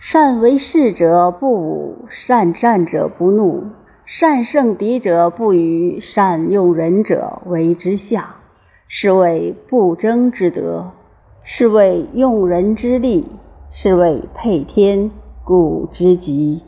善为士者不武，善战者不怒，善胜敌者不愚，善用人者为之下，是谓不争之德，是谓用人之力，是谓配天古之极。